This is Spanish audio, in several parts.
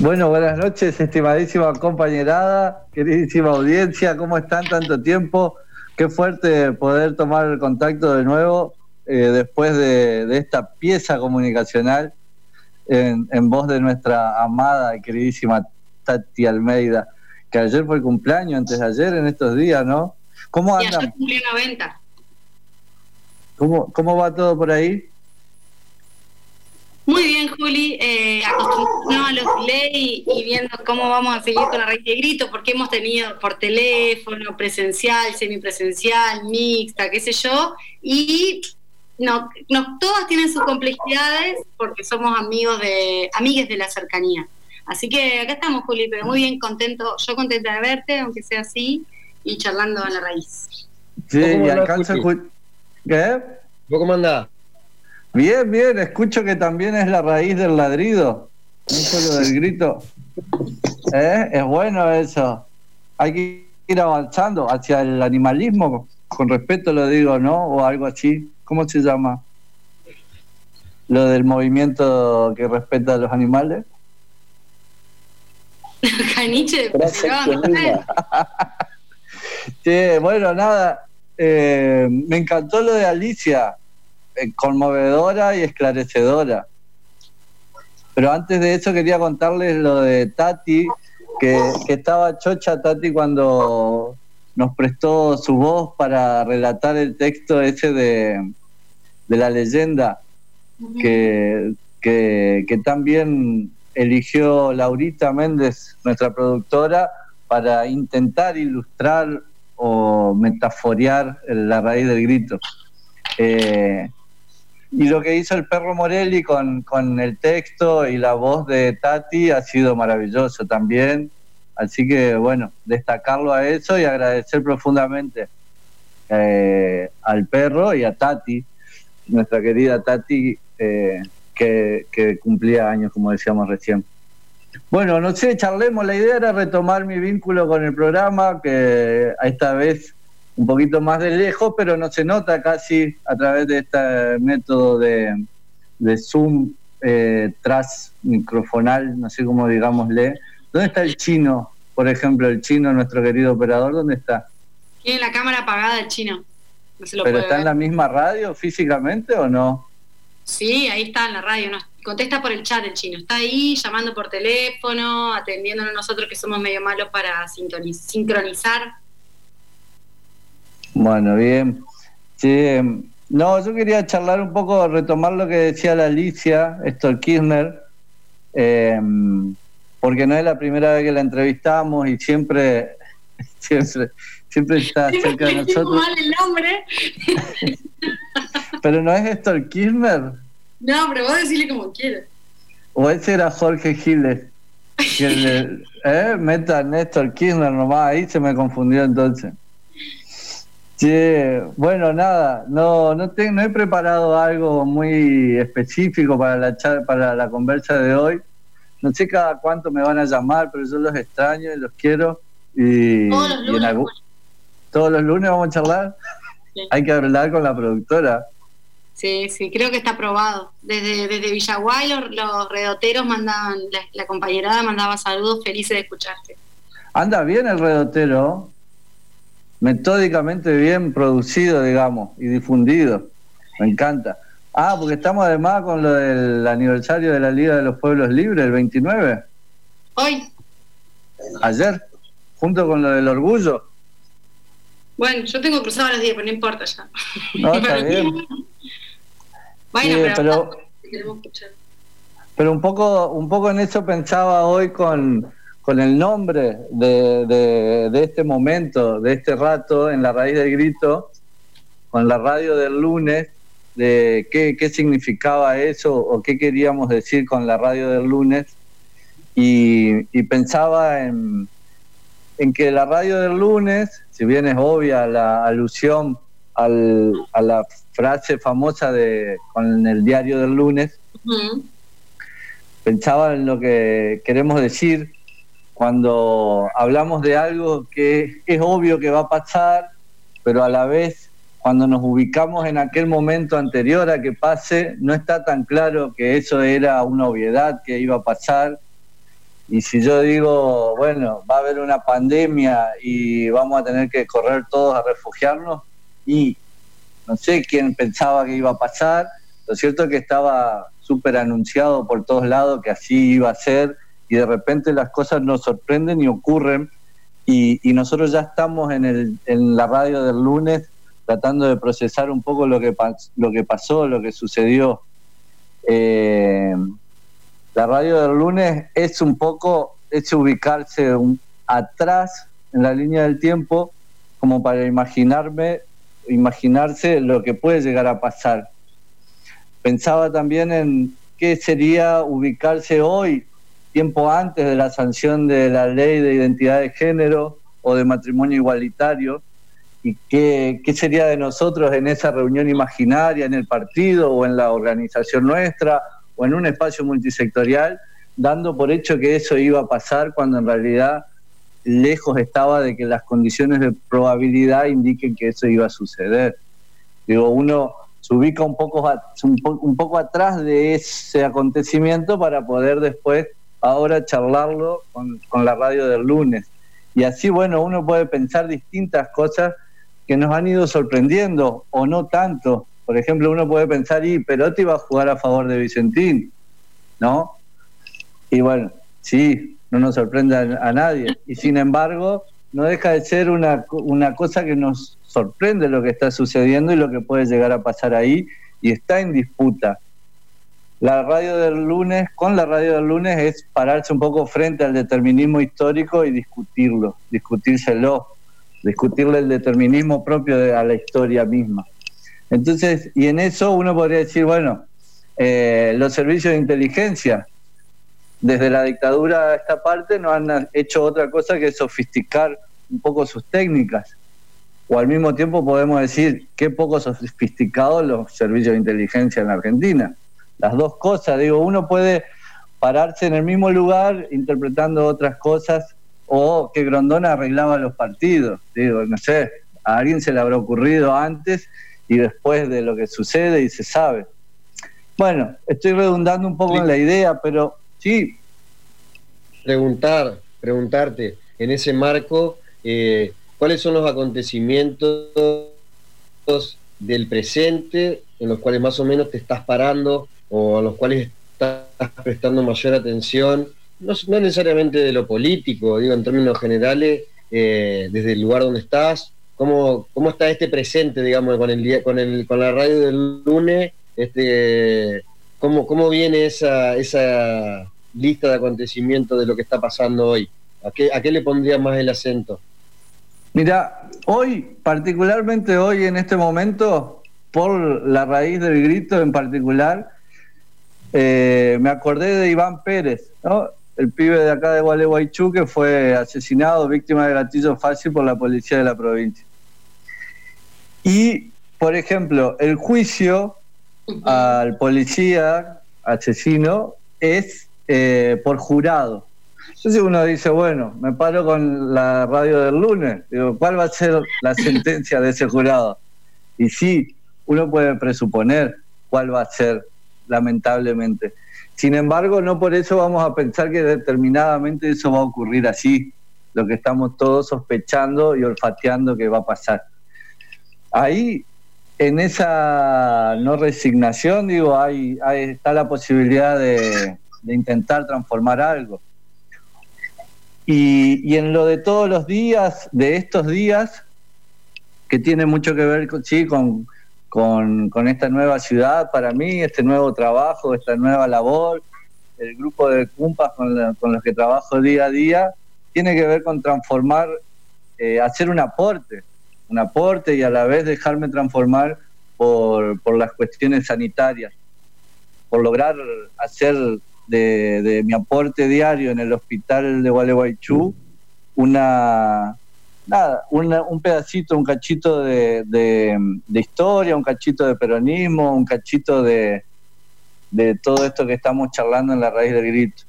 Bueno, buenas noches, estimadísima compañerada, queridísima audiencia, ¿cómo están tanto tiempo? Qué fuerte poder tomar el contacto de nuevo eh, después de, esta pieza comunicacional en, voz de nuestra amada y queridísima Tati Almeida, que ayer fue el cumpleaños, antes de ayer, en estos días, ¿no? ¿Cómo andan? Y cumplí 90. ¿Cómo, ¿Cómo va todo por ahí? Muy bien, Juli, eh, acostumbrado a los delay y viendo cómo vamos a seguir con la raíz de grito, porque hemos tenido por teléfono, presencial, semipresencial, mixta, qué sé yo, y no, no, todas tienen sus complejidades porque somos amigos de, amigues de la cercanía. Así que acá estamos, Juli, pero muy bien contento, yo contenta de verte, aunque sea así, y charlando a la raíz. Sí, y alcanza ¿Qué? ¿Cómo andás? Bien, bien, escucho que también es la raíz del ladrido, no solo del grito. ¿Eh? Es bueno eso. Hay que ir avanzando hacia el animalismo, con respeto lo digo, ¿no? O algo así. ¿Cómo se llama? Lo del movimiento que respeta a los animales. Caniche de sí, bueno, nada. Eh, me encantó lo de Alicia conmovedora y esclarecedora. Pero antes de eso quería contarles lo de Tati, que, estaba chocha Tati cuando nos prestó su voz para relatar el texto ese de, la leyenda, que, que, que también eligió Laurita Méndez, nuestra productora, para intentar ilustrar o metaforear la raíz del grito. Eh, y lo que hizo el perro Morelli con, el texto y la voz de Tati ha sido maravilloso también. Así que, bueno, destacarlo a eso y agradecer profundamente eh, al perro y a Tati, nuestra querida Tati, eh, que, que cumplía años, como decíamos recién. Bueno, no sé, charlemos. La idea era retomar mi vínculo con el programa, que esta vez un poquito más de lejos, pero no se nota casi a través de este método de, Zoom eh, tras microfonal, no sé cómo digámosle. ¿Dónde está el chino, por ejemplo, el chino, nuestro querido operador? ¿Dónde está? Tiene la cámara apagada el chino. ¿Pero está en la misma radio físicamente o no? Sí, ahí está en la radio. contesta por el chat el chino. Está ahí llamando por teléfono, atendiéndonos nosotros que somos medio malos para sincronizar bueno, bien. no, yo quería charlar un poco, retomar lo que decía la Alicia, esto Kirchner, eh, porque no es la primera vez que la entrevistamos y siempre, siempre, siempre está cerca de nosotros. mal el nombre. pero no es Héctor Kirchner. No, pero vos decirle como quieras. O ese era Jorge Giles. eh, meta Néstor Kirchner nomás, ahí se me confundió entonces. Sí, bueno, nada, no, no, no he preparado algo muy específico para la, para la conversa de hoy. No sé cada cuánto me van a llamar, pero yo los extraño y los quiero. Y, todos los lunes. todos los lunes vamos a charlar. Hay que hablar con la productora. Sí, sí, creo que está aprobado. Desde, desde Villaguay los, redoteros mandaban, la, la compañerada mandaba saludos felices de escucharte. Anda bien el redotero metódicamente bien producido, digamos, y difundido. Me encanta. Ah, porque estamos además con lo del aniversario de la Liga de los Pueblos Libres, el 29. Hoy. Ayer, junto con lo del orgullo. Bueno, yo tengo cruzado las 10, pero no importa ya. No, está bien. bueno, pero, pero un poco, un poco en eso pensaba hoy con, con el nombre de, este momento, de este rato en la raíz del grito, con la radio del lunes, de qué, significaba eso o qué queríamos decir con la radio del lunes. Y, pensaba en, en, que la radio del lunes, si bien es obvia la alusión a la frase famosa de con el diario del lunes, pensaba en lo que queremos decir cuando hablamos de algo que es obvio que va a pasar, pero a la vez cuando nos ubicamos en aquel momento anterior a que pase, no está tan claro que eso era una obviedad que iba a pasar. Y si yo digo, bueno, va a haber una pandemia y vamos a tener que correr todos a refugiarnos, y no sé quién pensaba que iba a pasar, lo cierto es que estaba súper anunciado por todos lados que así iba a ser y de repente las cosas nos sorprenden y ocurren y, nosotros ya estamos en, el, en la radio del lunes tratando de procesar un poco lo que, lo que pasó, lo que sucedió. Eh, la radio del lunes es un poco, es ubicarse atrás en la línea del tiempo como para imaginarme, imaginarse lo que puede llegar a pasar. Pensaba también en qué sería ubicarse hoy, tiempo antes de la sanción de la ley de identidad de género o de matrimonio igualitario, y qué, qué sería de nosotros en esa reunión imaginaria, en el partido o en la organización nuestra o en un espacio multisectorial, dando por hecho que eso iba a pasar cuando en realidad lejos estaba de que las condiciones de probabilidad indiquen que eso iba a suceder. Digo, uno se ubica un poco, un, poco atrás de ese acontecimiento para poder después ahora charlarlo con, la radio del lunes. Y así, bueno, uno puede pensar distintas cosas que nos han ido sorprendiendo o no tanto. Por ejemplo, uno puede pensar, y Perotti va a jugar a favor de Vicentín, ¿no? Y bueno, sí, no nos sorprende a, nadie. Y sin embargo, no deja de ser una, una cosa que nos sorprende lo que está sucediendo y lo que puede llegar a pasar ahí, y está en disputa. La radio del lunes, con la radio del lunes, es pararse un poco frente al determinismo histórico y discutirlo, discutírselo, discutirle el determinismo propio de a la historia misma. Entonces, y en eso uno podría decir, bueno, eh, los servicios de inteligencia, desde la dictadura a esta parte, no han hecho otra cosa que sofisticar un poco sus técnicas. O al mismo tiempo podemos decir qué poco sofisticados los servicios de inteligencia en Argentina. Las dos cosas, digo, uno puede pararse en el mismo lugar interpretando otras cosas o que Grondona arreglaba los partidos. Digo, no sé, a alguien se le habrá ocurrido antes y después de lo que sucede y se sabe. Bueno, estoy redundando un poco en la idea, pero sí. Preguntar, preguntarte, en ese marco, eh, ¿cuáles son los acontecimientos del presente en los cuales más o menos te estás parando o a los cuales estás prestando mayor atención? No, necesariamente de lo político, digo en términos generales, eh, desde el lugar donde estás, ¿Cómo, cómo está este presente, digamos, con, el, con, el, con la radio del lunes? Este, ¿cómo, ¿Cómo viene esa, esa lista de acontecimientos de lo que está pasando hoy? ¿A qué, a qué le pondría más el acento? Mira, hoy, particularmente hoy en este momento, por la raíz del grito en particular, eh, me acordé de Iván Pérez, ¿no? el pibe de acá de Gualeguaychú que fue asesinado, víctima de gatillo fácil por la policía de la provincia. Y, por ejemplo, el juicio al policía asesino es eh, por jurado. Entonces uno dice, bueno, me paro con la radio del lunes, digo, ¿cuál va a ser la sentencia de ese jurado? Y sí, uno puede presuponer cuál va a ser, lamentablemente. Sin embargo, no por eso vamos a pensar que determinadamente eso va a ocurrir así, lo que estamos todos sospechando y olfateando que va a pasar ahí en esa no resignación, digo, hay, está la posibilidad de, intentar transformar algo. Y, en lo de todos los días, de estos días, que tiene mucho que ver con, sí, con, con, esta nueva ciudad para mí, este nuevo trabajo, esta nueva labor, el grupo de cumpas con, con los que trabajo día a día, tiene que ver con transformar, eh, hacer un aporte un aporte y a la vez dejarme transformar por, por las cuestiones sanitarias, por lograr hacer de, mi aporte diario en el hospital de Gualeguaychú una, nada, un pedacito, un cachito de, historia, un cachito de peronismo, un cachito de, de todo esto que estamos charlando en la raíz del grito.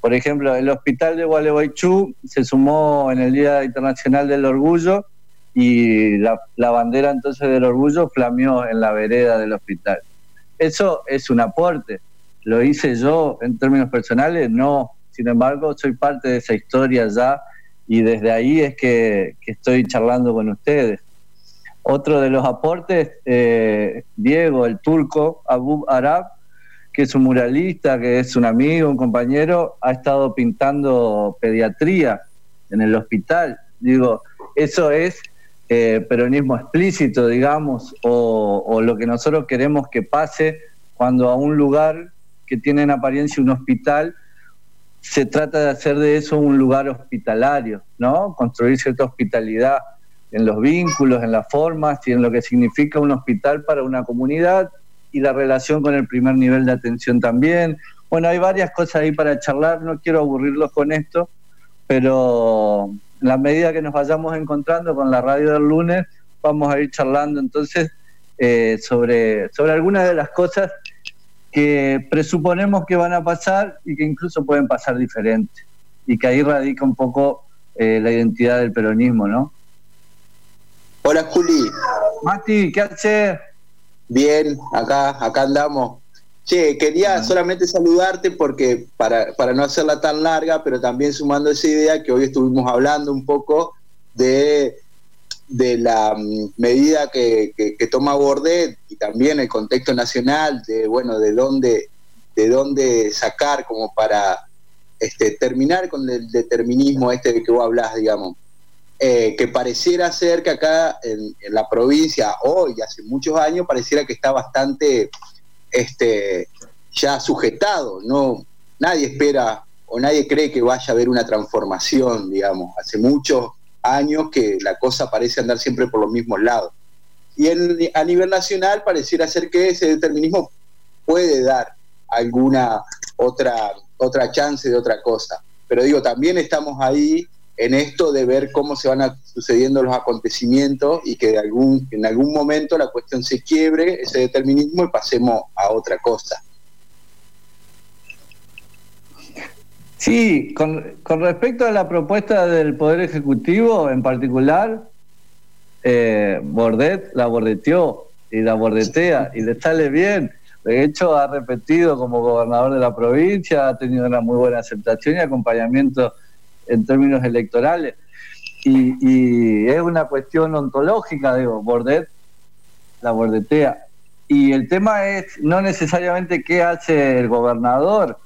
Por ejemplo, el hospital de Gualeguaychú se sumó en el Día Internacional del Orgullo y la, bandera entonces del orgullo flameó en la vereda del hospital. Eso es un aporte. Lo hice yo en términos personales, no, sin embargo soy parte de esa historia ya y desde ahí es que, estoy charlando con ustedes. Otro de los aportes, eh, Diego, el turco, Abu Arab, que es un muralista, que es un amigo, un compañero, ha estado pintando pediatría en el hospital. Digo, eso es eh, peronismo explícito, digamos, o, lo que nosotros queremos que pase cuando a un lugar que tiene en apariencia un hospital se trata de hacer de eso un lugar hospitalario, ¿no? Construir cierta hospitalidad en los vínculos, en las formas y en lo que significa un hospital para una comunidad y la relación con el primer nivel de atención también. Bueno, hay varias cosas ahí para charlar, no quiero aburrirlos con esto, pero en la medida que nos vayamos encontrando con la radio del lunes, vamos a ir charlando entonces eh, sobre, sobre algunas de las cosas que presuponemos que van a pasar y que incluso pueden pasar diferentes. Y que ahí radica un poco eh, la identidad del peronismo, ¿no? Hola, Juli. Mati, ¿qué haces? Bien, acá, acá andamos. Che, quería solamente saludarte porque para, para no hacerla tan larga, pero también sumando esa idea que hoy estuvimos hablando un poco de de la mm, medida que, toma Bordet y también el contexto nacional de bueno de dónde de dónde sacar como para este, terminar con el determinismo este de que vos hablas digamos. Eh, que pareciera ser que acá en, la provincia hoy hace muchos años pareciera que está bastante este ya sujetado no nadie espera o nadie cree que vaya a haber una transformación digamos. Hace mucho años que la cosa parece andar siempre por los mismos lados. Y a nivel nacional pareciera ser que ese determinismo puede dar alguna otra, otra chance de otra cosa. Pero digo, también estamos ahí en esto de ver cómo se van sucediendo los acontecimientos y que en algún momento la cuestión se quiebre, ese determinismo, y pasemos a otra cosa. Sí, con, respecto a la propuesta del Poder Ejecutivo en particular, eh, Bordet la bordeteó y la bordetea y le sale bien. De hecho, ha repetido como gobernador de la provincia, ha tenido una muy buena aceptación y acompañamiento en términos electorales. Y, y es una cuestión ontológica, digo, Bordet la bordetea. Y el tema es no necesariamente qué hace el gobernador,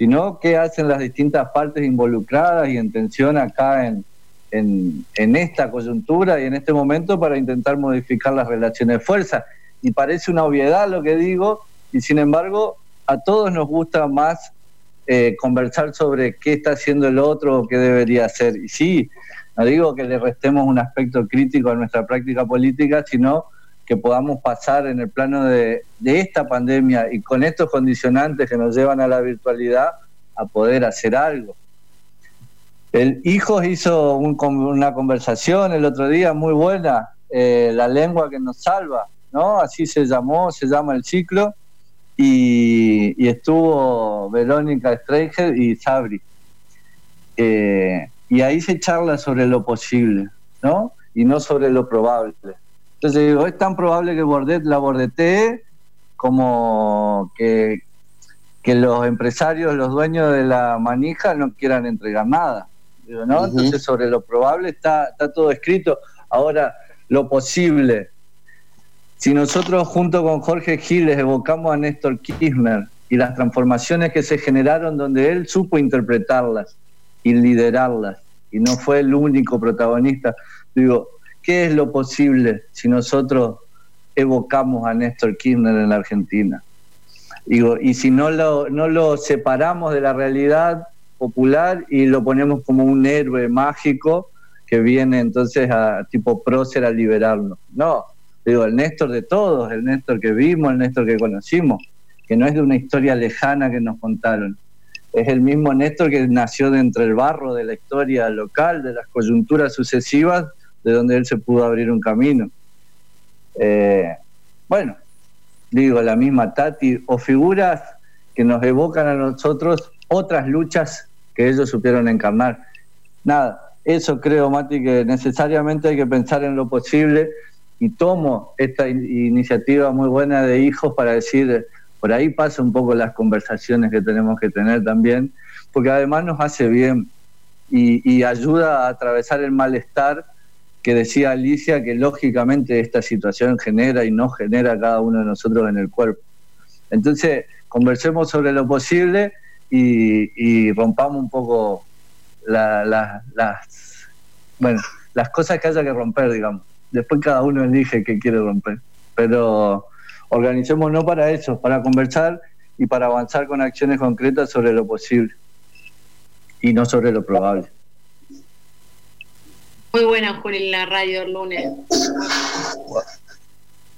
sino qué hacen las distintas partes involucradas y en tensión acá en, en, esta coyuntura y en este momento para intentar modificar las relaciones de fuerza. Y parece una obviedad lo que digo, y sin embargo a todos nos gusta más eh, conversar sobre qué está haciendo el otro o qué debería hacer. Y sí, no digo que le restemos un aspecto crítico a nuestra práctica política, sino que podamos pasar en el plano de, esta pandemia y con estos condicionantes que nos llevan a la virtualidad a poder hacer algo. El hijo hizo una conversación el otro día muy buena, eh, la lengua que nos salva, ¿no? Así se llamó, se llama el ciclo, y, estuvo Verónica Streicher y Sabri. Eh, y ahí se charla sobre lo posible, ¿no? Y no sobre lo probable. Entonces digo, es tan probable que Bordet la bordetee como que, que los empresarios, los dueños de la manija no quieran entregar nada. Digo, ¿no? Entonces sobre lo probable está, está todo escrito. Ahora, lo posible. Si nosotros junto con Jorge Giles evocamos a Néstor Kirchner y las transformaciones que se generaron donde él supo interpretarlas y liderarlas y no fue el único protagonista, digo, ¿Qué es lo posible si nosotros evocamos a Néstor Kirchner en la Argentina? Digo, y si no lo, no lo separamos de la realidad popular y lo ponemos como un héroe mágico que viene entonces a tipo prócer a liberarnos. No, digo, el Néstor de todos, el Néstor que vimos, el Néstor que conocimos, que no es de una historia lejana que nos contaron. Es el mismo Néstor que nació de entre el barro de la historia local, de las coyunturas sucesivas de donde él se pudo abrir un camino. Eh, bueno, digo, la misma Tati, o figuras que nos evocan a nosotros otras luchas que ellos supieron encarnar. Nada, eso creo, Mati, que necesariamente hay que pensar en lo posible y tomo esta iniciativa muy buena de hijos para decir, por ahí pasa un poco las conversaciones que tenemos que tener también porque además nos hace bien y, ayuda a atravesar el malestar que decía Alicia que lógicamente esta situación genera y no genera cada uno de nosotros en el cuerpo. Entonces, conversemos sobre lo posible y, rompamos un poco las, cosas que haya que romper, digamos. Después cada uno elige qué quiere romper. Pero organicémonos para eso, para conversar y para avanzar con acciones concretas sobre lo posible y no sobre lo probable. Muy buena, Juli, la radio el lunes.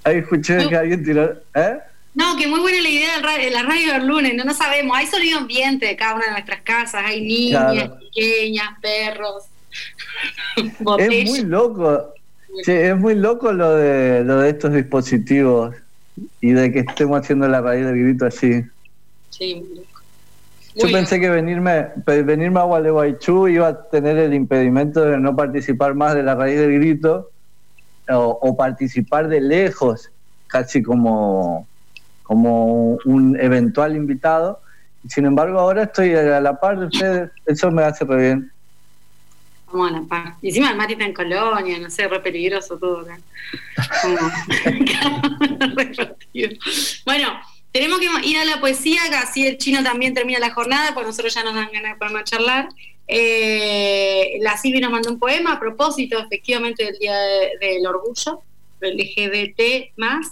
Ahí escuché que alguien tiró. ¿Eh? No, que muy buena la idea de la radio del lunes, no, no sabemos. Hay sonido ambiente de cada una de nuestras casas, hay niñas, pequeñas, perros. es muy loco. Sí, es muy loco lo de, lo de estos dispositivos y de que estemos haciendo la raíz del grito así. Sí, Yo pensé que venirme, venirme a Gualeguaychú iba a tener el impedimento de no participar más de la raíz del grito o, participar de lejos, casi como, como un eventual invitado. Sin embargo, ahora estoy a la par de ustedes, eso me hace re bien. Vamos a la par. Y encima el Mati está en Colonia, no sé, re peligroso todo acá. bueno, tenemos que ir a la poesía, que así el chino también termina la jornada, pues nosotros ya nos dan ganas de ponernos a charlar. Eh, la Silvia nos mandó un poema a propósito, efectivamente, del Día del Orgullo, LGBT más.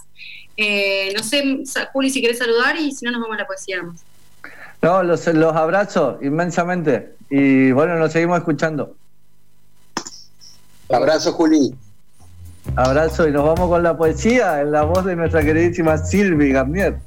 Eh, no sé, Juli, si querés saludar y si no, nos vamos a la poesía No, los, los abrazo inmensamente y bueno, nos seguimos escuchando. Abrazo, Juli. Abrazo y nos vamos con la poesía en la voz de nuestra queridísima Silvi Garnier.